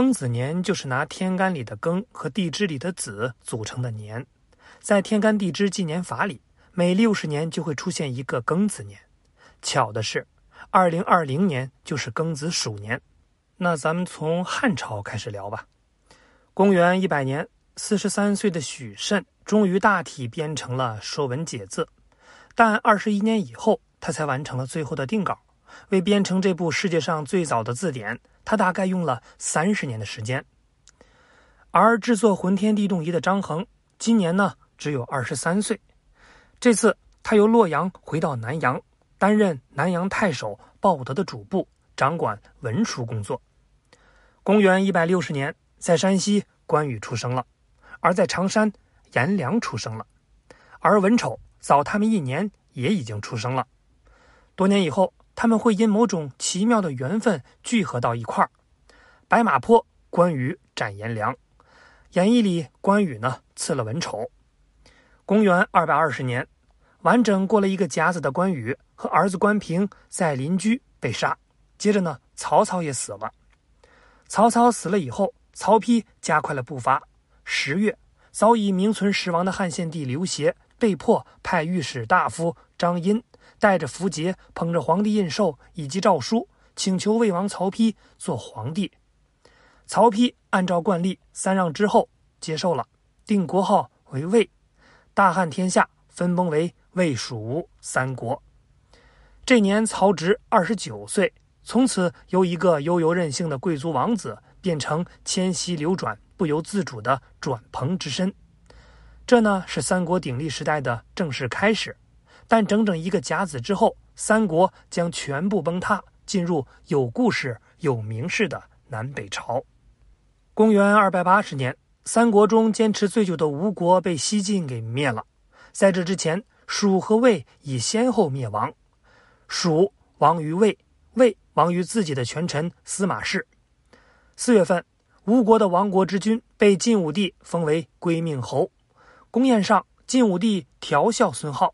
庚子年就是拿天干里的庚和地支里的子组成的年，在天干地支纪年法里，每六十年就会出现一个庚子年。巧的是，二零二零年就是庚子鼠年。那咱们从汉朝开始聊吧。公元一百年，四十三岁的许慎终于大体编成了《说文解字》，但二十一年以后，他才完成了最后的定稿。为编成这部世界上最早的字典，他大概用了三十年的时间。而制作浑天地动仪的张衡，今年呢只有二十三岁。这次他由洛阳回到南阳。担任南阳太守鲍德的主簿，掌管文书工作。公元一百六十年，在山西关羽出生了，而在常山颜良出生了，而文丑早他们一年也已经出生了。多年以后，他们会因某种奇妙的缘分聚合到一块儿。白马坡，关羽斩颜良；演义里，关羽呢刺了文丑。公元二百二十年。完整过了一个甲子的关羽和儿子关平在邻居被杀，接着呢，曹操也死了。曹操死了以后，曹丕加快了步伐。十月，早已名存实亡的汉献帝刘协被迫派御史大夫张殷带着符节，捧着皇帝印绶以及诏书，请求魏王曹丕做皇帝。曹丕按照惯例三让之后接受了，定国号为魏，大汉天下分崩为。魏、蜀、吴三国。这年，曹植二十九岁，从此由一个悠游任性的贵族王子，变成迁徙流转、不由自主的转蓬之身。这呢，是三国鼎立时代的正式开始。但整整一个甲子之后，三国将全部崩塌，进入有故事、有名士的南北朝。公元二百八十年，三国中坚持最久的吴国被西晋给灭了。在这之前，蜀和魏已先后灭亡，蜀亡于魏，魏亡于自己的权臣司马氏。四月份，吴国的亡国之君被晋武帝封为归命侯。宫宴上，晋武帝调笑孙皓：“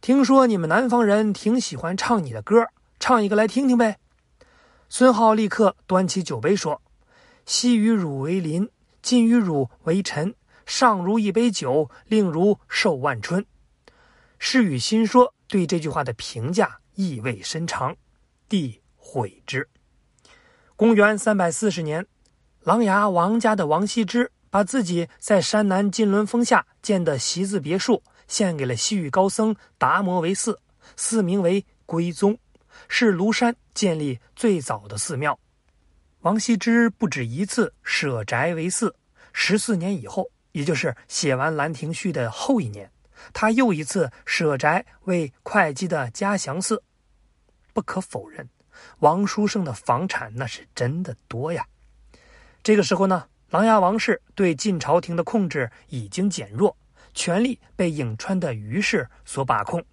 听说你们南方人挺喜欢唱你的歌，唱一个来听听呗。”孙浩立刻端起酒杯说：“昔与汝为邻，今与汝为臣，上如一杯酒，令如寿万春。”诗与心说对这句话的评价意味深长，帝悔之。公元三百四十年，琅琊王家的王羲之把自己在山南金轮峰下建的习字别墅献给了西域高僧达摩为寺，寺名为归宗，是庐山建立最早的寺庙。王羲之不止一次舍宅为寺，十四年以后，也就是写完《兰亭序》的后一年。他又一次舍宅为会稽的嘉祥寺。不可否认，王书生的房产那是真的多呀。这个时候呢，琅琊王氏对晋朝廷的控制已经减弱，权力被颍川的于氏所把控，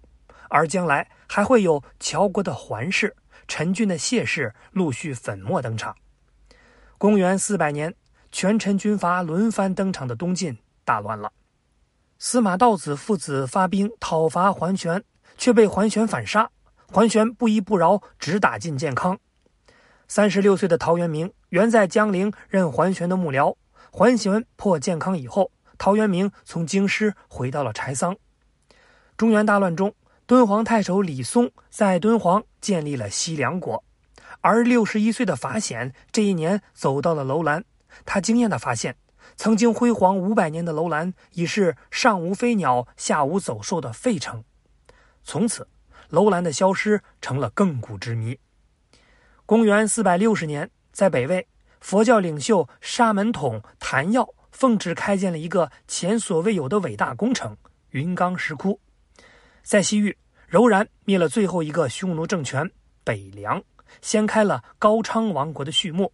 而将来还会有乔国的桓氏、陈郡的谢氏陆续粉墨登场。公元四百年，权臣军阀轮番登场的东晋大乱了。司马道子父子发兵讨伐桓玄，却被桓玄反杀。桓玄不依不饶，直打进建康。三十六岁的陶渊明原在江陵任桓玄的幕僚。桓玄破建康以后，陶渊明从京师回到了柴桑。中原大乱中，敦煌太守李松在敦煌建立了西凉国。而六十一岁的法显这一年走到了楼兰，他惊艳地发现。曾经辉煌五百年的楼兰，已是上无飞鸟、下无走兽的废城。从此，楼兰的消失成了亘古之谜。公元四百六十年，在北魏，佛教领袖沙门统谭耀奉旨开建了一个前所未有的伟大工程——云冈石窟。在西域，柔然灭了最后一个匈奴政权北凉，掀开了高昌王国的序幕。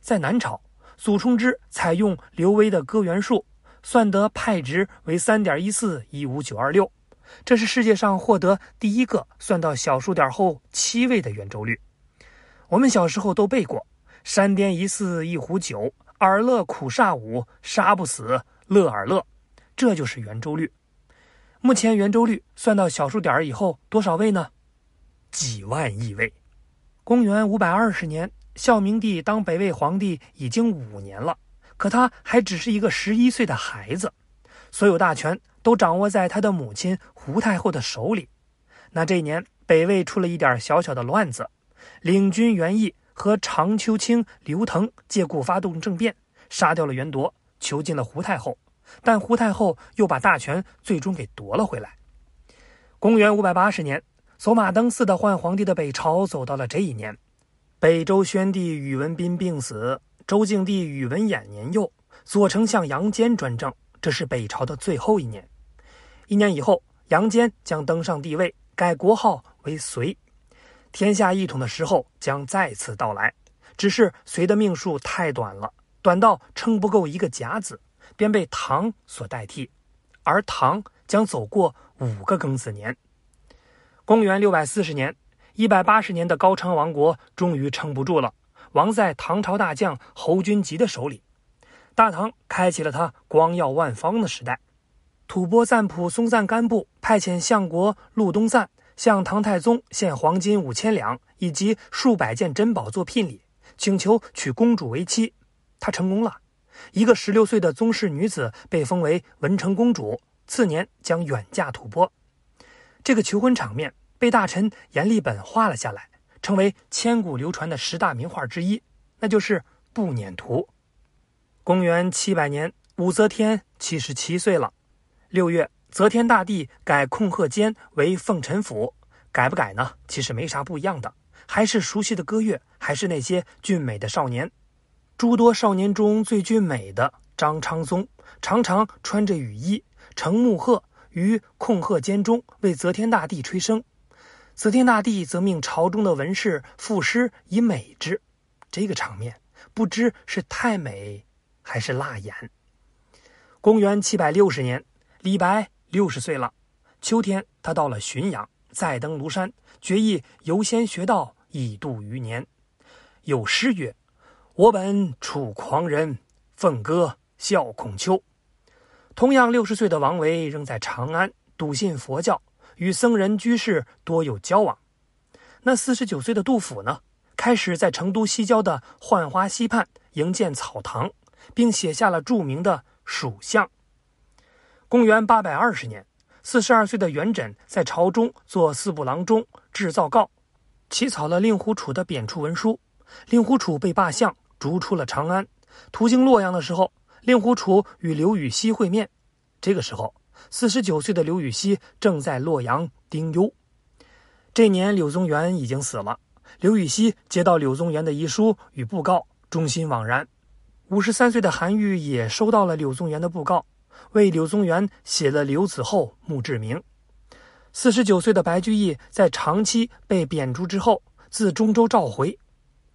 在南朝。祖冲之采用刘威的割圆术，算得派值为三点一四一五九二六，这是世界上获得第一个算到小数点后七位的圆周率。我们小时候都背过“山巅一寺一壶酒，尔乐苦煞五，杀不死乐尔乐”，这就是圆周率。目前圆周率算到小数点以后多少位呢？几万亿位。公元五百二十年。孝明帝当北魏皇帝已经五年了，可他还只是一个十一岁的孩子，所有大权都掌握在他的母亲胡太后的手里。那这一年，北魏出了一点小小的乱子，领军元义和常秋卿刘腾借故发动政变，杀掉了元铎，囚禁了胡太后。但胡太后又把大权最终给夺了回来。公元五百八十年，走马灯似的换皇帝的北朝走到了这一年。北周宣帝宇文斌病死，周敬帝宇文衍年幼，左丞相杨坚专政，这是北朝的最后一年。一年以后，杨坚将登上帝位，改国号为隋，天下一统的时候将再次到来。只是隋的命数太短了，短到撑不够一个甲子，便被唐所代替，而唐将走过五个庚子年。公元六百四十年。一百八十年的高昌王国终于撑不住了，亡在唐朝大将侯君集的手里。大唐开启了他光耀万方的时代。吐蕃赞普松赞干布派遣相国陆东赞向唐太宗献黄金五千两以及数百件珍宝做聘礼，请求娶公主为妻。他成功了，一个十六岁的宗室女子被封为文成公主，次年将远嫁吐蕃。这个求婚场面。被大臣阎立本画了下来，成为千古流传的十大名画之一，那就是《步辇图》。公元七百年，武则天七十七岁了。六月，则天大帝改控鹤监为奉臣府，改不改呢？其实没啥不一样的，还是熟悉的歌乐，还是那些俊美的少年。诸多少年中最俊美的张昌宗，常常穿着雨衣，乘木鹤于控鹤监中为则天大帝吹笙。则天大帝则命朝中的文士赋诗以美之，这个场面不知是太美还是辣眼。公元七百六十年，李白六十岁了。秋天，他到了浔阳，再登庐山，决意游仙学道，以度余年。有诗曰：“我本楚狂人，凤歌笑孔丘。”同样六十岁的王维仍在长安笃信佛教。与僧人居士多有交往。那四十九岁的杜甫呢？开始在成都西郊的浣花溪畔营建草堂，并写下了著名的《蜀相》。公元八百二十年，四十二岁的元稹在朝中做四部郎中，制造告，起草了令狐楚的贬黜文书。令狐楚被罢相，逐出了长安。途经洛阳的时候，令狐楚与刘禹锡会面。这个时候。四十九岁的刘禹锡正在洛阳丁忧。这年柳宗元已经死了。刘禹锡接到柳宗元的遗书与布告，忠心惘然。五十三岁的韩愈也收到了柳宗元的布告，为柳宗元写了《柳子厚墓志铭》。四十九岁的白居易在长期被贬诛之后，自中州召回。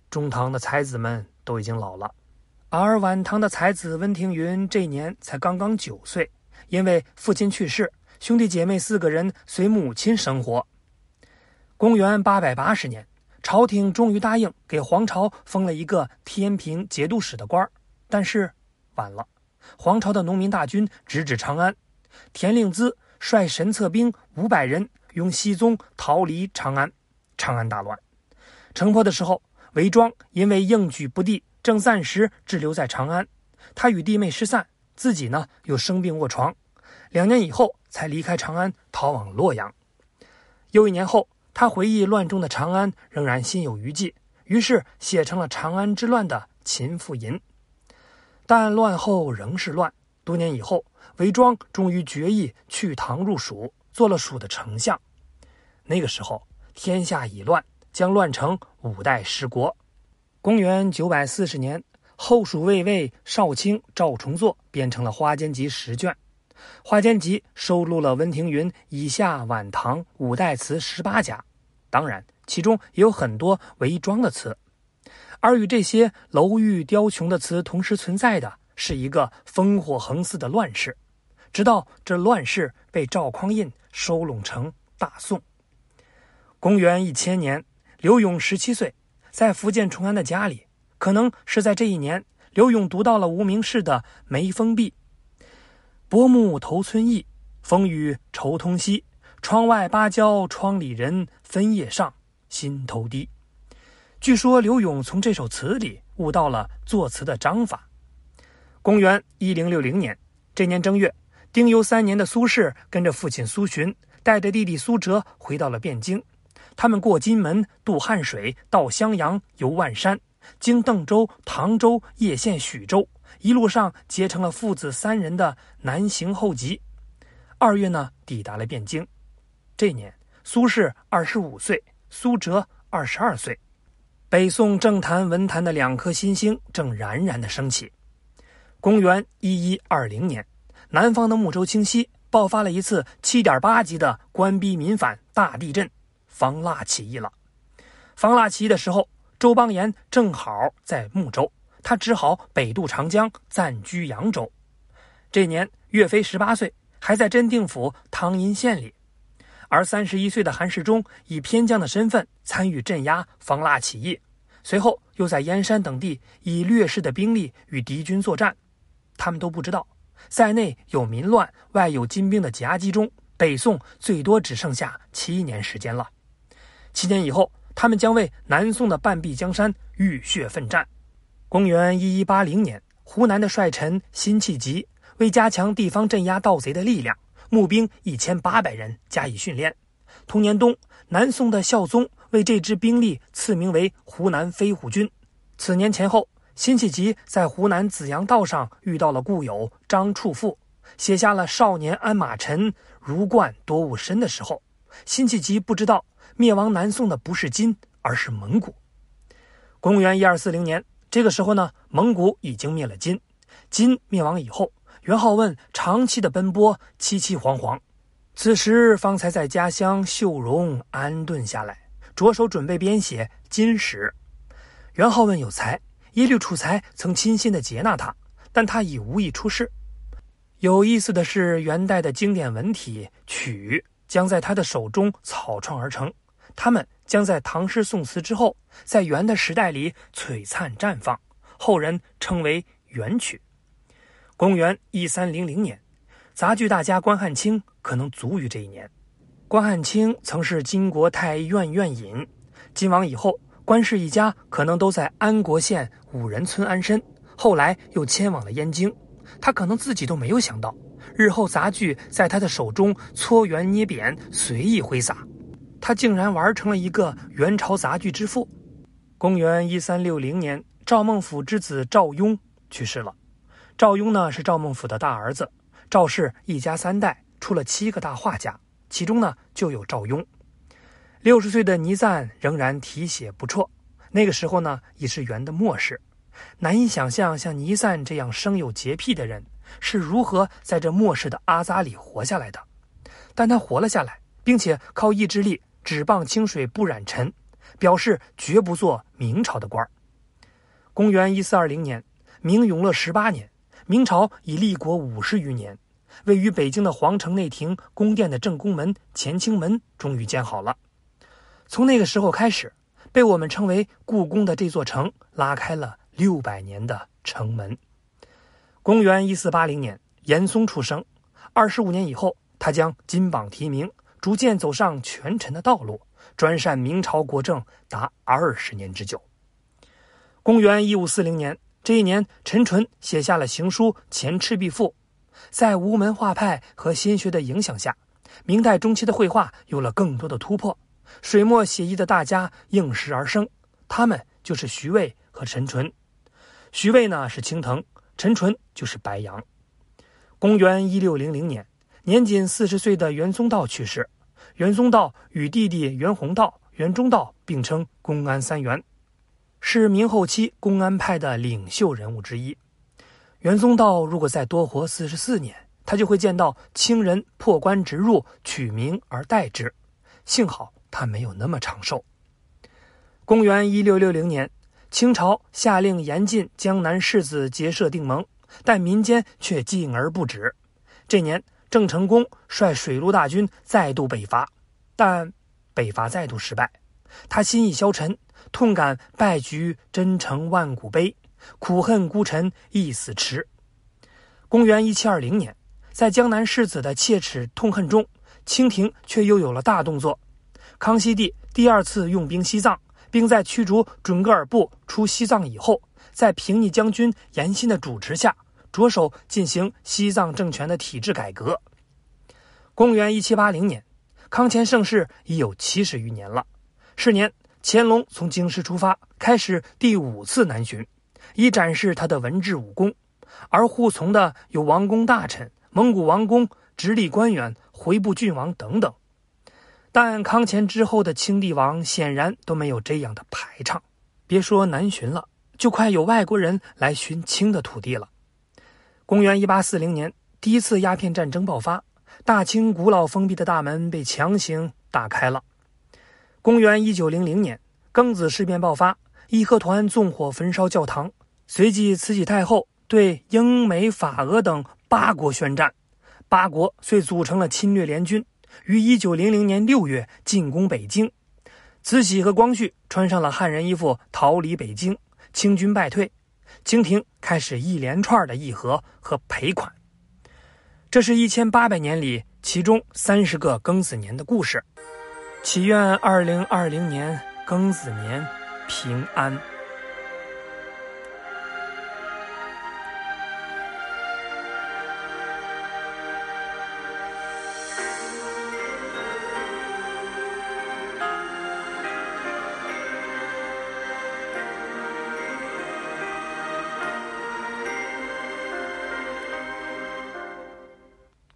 中唐的才子们都已经老了，而晚唐的才子温庭筠这年才刚刚九岁。因为父亲去世，兄弟姐妹四个人随母亲生活。公元八百八十年，朝廷终于答应给黄巢封了一个天平节度使的官儿，但是晚了。黄巢的农民大军直指长安，田令孜率神策兵五百人拥熹宗逃离长安，长安大乱。城破的时候，韦庄因为应举不第，正暂时滞留在长安。他与弟妹失散。自己呢又生病卧床，两年以后才离开长安，逃往洛阳。又一年后，他回忆乱中的长安，仍然心有余悸，于是写成了《长安之乱》的《秦妇吟》。但乱后仍是乱。多年以后，韦庄终于决意去唐入蜀，做了蜀的丞相。那个时候，天下已乱，将乱成五代十国。公元九百四十年。后蜀卫尉少卿赵重作编成了《花间集》十卷，《花间集》收录了温庭筠以下晚唐五代词十八家，当然其中也有很多韦庄的词。而与这些楼玉雕琼的词同时存在的是一个烽火横肆的乱世，直到这乱世被赵匡胤收拢成大宋。公元一千年，刘永十七岁，在福建崇安的家里。可能是在这一年，刘永读到了无名氏的《眉峰壁》：“薄暮投村意，风雨愁通夕。窗外芭蕉窗里人，分叶上，心头低。”据说刘永从这首词里悟到了作词的章法。公元一零六零年，这年正月，丁忧三年的苏轼跟着父亲苏洵，带着弟弟苏辙回到了汴京。他们过金门，渡汉水，到襄阳，游万山，经邓州、唐州、叶县、许州，一路上结成了父子三人的南行后集。二月呢，抵达了汴京。这年，苏轼二十五岁，苏辙二十二岁。北宋政坛文坛的两颗新星正冉冉的升起。公元一一二零年，南方的睦州清溪爆发了一次七点八级的官逼民反大地震——方腊起义了。方腊起义的时候，周邦彦正好在睦州，他只好北渡长江，暂居扬州。这年，岳飞十八岁。还在真定府汤阴县里，而三十一岁的韩世忠以偏将的身份参与镇压方腊起义，随后又在燕山等地以劣势的兵力与敌军作战。他们都不知道，在内有民乱，外有金兵的夹击中，北宋最多只剩下七年时间了。七年以后，他们将为南宋的半壁江山浴血奋战。公元一一八零年，湖南的帅臣辛弃疾。为加强地方镇压盗贼的力量，募兵一千八百人加以训练。同年冬，南宋的孝宗为这支兵力赐名为湖南飞虎军。此年前后，辛弃疾在湖南紫阳道上遇到了故友张处父，写下了“少年鞍马尘，如灌多雾深”的时候，辛弃疾不知道灭亡南宋的不是金，而是蒙古。公元一二四零年，这个时候呢，蒙古已经灭了金。金灭亡以后。元好问长期的奔波，凄凄惶惶，此时方才在家乡秀容安顿下来，着手准备编写《金史》。元好问有才，耶律楚材曾倾心的接纳他，但他已无意出仕。有意思的是，元代的经典文体曲将在他的手中草创而成，他们将在唐诗宋词之后，在元的时代里璀璨绽放，后人称为元曲。公元一三零零年，杂剧大家关汉卿可能卒于这一年。关汉卿曾是金国太医院院尹，金亡以后，关氏一家可能都在安国县五人村安身，后来又迁往了燕京。他可能自己都没有想到，日后杂剧在他的手中搓圆捏扁，随意挥洒，他竟然玩成了一个元朝杂剧之父。公元一三六零年，赵孟頫之子赵雍去世了。赵雍呢是赵孟頫的大儿子，赵氏一家三代出了七个大画家，其中呢就有赵雍。六十岁的倪瓒仍然题写不辍，那个时候呢已是元的末世，难以想象像倪瓒这样生有洁癖的人是如何在这末世的阿扎里活下来的。但他活了下来，并且靠意志力只傍清水不染尘，表示绝不做明朝的官儿公元一四二零年，明永乐十八年。明朝已立国五十余年，位于北京的皇城内廷宫殿的正宫门乾清门终于建好了。从那个时候开始，被我们称为故宫的这座城拉开了六百年的城门。公元一四八零年，严嵩出生。二十五年以后，他将金榜题名，逐渐走上权臣的道路，专擅明朝国政达二十年之久。公元一五四零年。这一年，陈淳写下了行书《前赤壁赋》。在吴门画派和心学的影响下，明代中期的绘画有了更多的突破。水墨写意的大家应时而生，他们就是徐渭和陈淳。徐渭呢是青藤，陈淳就是白杨。公元一六零零年，年仅四十岁的袁宗道去世。袁宗道与弟弟袁宏道、袁中道并称公安三元。是明后期公安派的领袖人物之一。袁宗道如果再多活四十四年，他就会见到清人破关直入，取名而代之。幸好他没有那么长寿。公元一六六零年，清朝下令严禁江南士子结社订盟，但民间却禁而不止。这年，郑成功率水陆大军再度北伐，但北伐再度失败，他心意消沉。痛感败局真诚万古悲，苦恨孤臣一死迟。公元一七二零年，在江南士子的切齿痛恨中，清廷却又有了大动作。康熙帝第二次用兵西藏，并在驱逐准噶尔部出西藏以后，在平逆将军严新的主持下，着手进行西藏政权的体制改革。公元一七八零年，康乾盛世已有七十余年了。是年，乾隆从京师出发，开始第五次南巡，以展示他的文治武功。而护从的有王公大臣、蒙古王公、直隶官员、回部郡王等等。但康乾之后的清帝王显然都没有这样的排场，别说南巡了，就快有外国人来寻清的土地了。公元一八四零年，第一次鸦片战争爆发，大清古老封闭的大门被强行打开了。公元一九零零年，庚子事变爆发，义和团纵火焚烧教堂，随即慈禧太后对英美法俄等八国宣战，八国遂组成了侵略联军。于一九零零年六月进攻北京，慈禧和光绪穿上了汉人衣服逃离北京，清军败退，清廷开始一连串的议和和赔款。这是一千八百年里其中三十个庚子年的故事。祈愿二零二零年庚子年平安。